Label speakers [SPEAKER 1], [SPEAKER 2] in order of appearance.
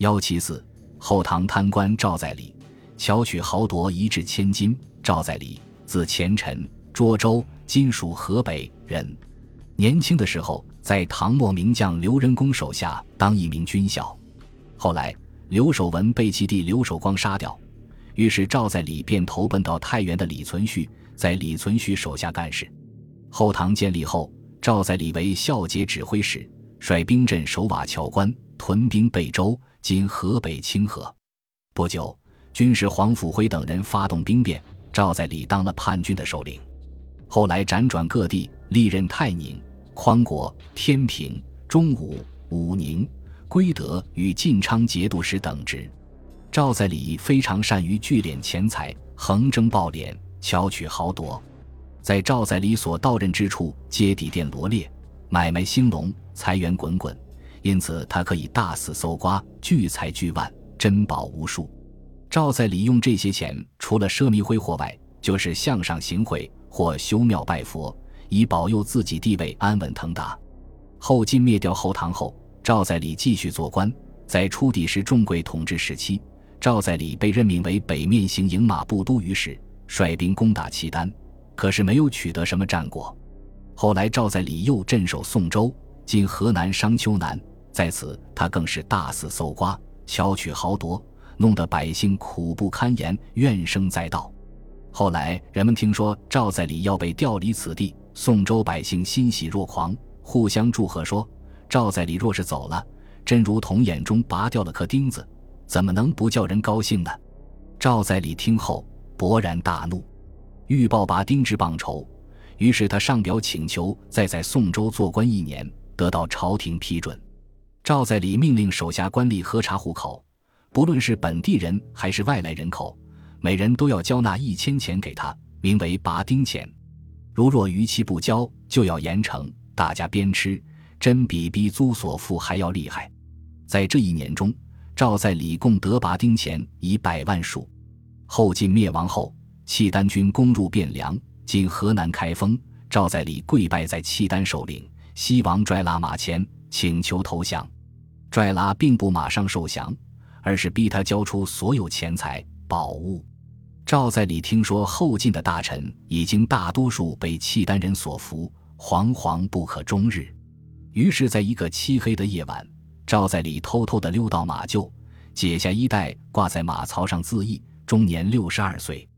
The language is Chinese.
[SPEAKER 1] 幺七四，后唐贪官赵在礼，巧取豪夺，一掷千金。赵在礼，字虔臣，涿州（今属河北）人。年轻的时候，在唐末名将刘仁恭手下当一名军校。后来，刘守文被其弟刘守光杀掉，于是赵在礼便投奔到太原的李存勖，在李存勖手下干事。后唐建立后，赵在礼为校节指挥使，率兵镇守瓦桥关，屯兵备州（今河北清河）。不久，军师黄甫辉等人发动兵变，赵在礼当了叛军的首领。后来辗转各地，历任泰宁。匡国、天平、中武、武宁、归德与晋昌节度使等职。赵在礼非常善于聚敛钱财，横征暴敛，巧取豪夺。在赵在礼所到任之处，皆底店罗列，买卖兴隆，财源滚滚，因此他可以大肆搜刮，聚财聚万，珍宝无数。赵在礼用这些钱，除了奢靡挥霍外，就是向上行贿或修庙拜佛。以保佑自己地位安稳腾达。后晋灭掉后唐后，赵在礼继续做官。在初帝时重贵统治时期，赵在礼被任命为北面行营马步都御史，率兵攻打契丹，可是没有取得什么战果。后来赵在礼又镇守宋州（今河南商丘南），在此他更是大肆搜刮，巧取豪夺，弄得百姓苦不堪言，怨声载道。后来人们听说赵在礼要被调离此地。宋州百姓欣喜若狂，互相祝贺说：“赵在礼若是走了，真如同眼中拔掉了颗钉子，怎么能不叫人高兴呢？”赵在礼听后勃然大怒，欲报拔钉之棒仇，于是他上表请求再在宋州做官一年，得到朝廷批准。赵在礼命令手下官吏核查户口，不论是本地人还是外来人口，每人都要交纳一千钱给他，名为拔钉钱。如若逾期不交，就要严惩。大家鞭笞，真比逼租所付还要厉害。在这一年中，赵在礼共得拔丁钱以百万数。后晋灭亡后，契丹军攻入汴梁（今河南开封），赵在礼跪拜在契丹首领西王拽拉马前，请求投降。拽拉并不马上受降，而是逼他交出所有钱财宝物。赵在礼听说后晋的大臣已经大多数被契丹人所俘，惶惶不可终日。于是，在一个漆黑的夜晚，赵在礼偷偷地溜到马厩，解下衣带挂在马槽上自缢，终年六十二岁。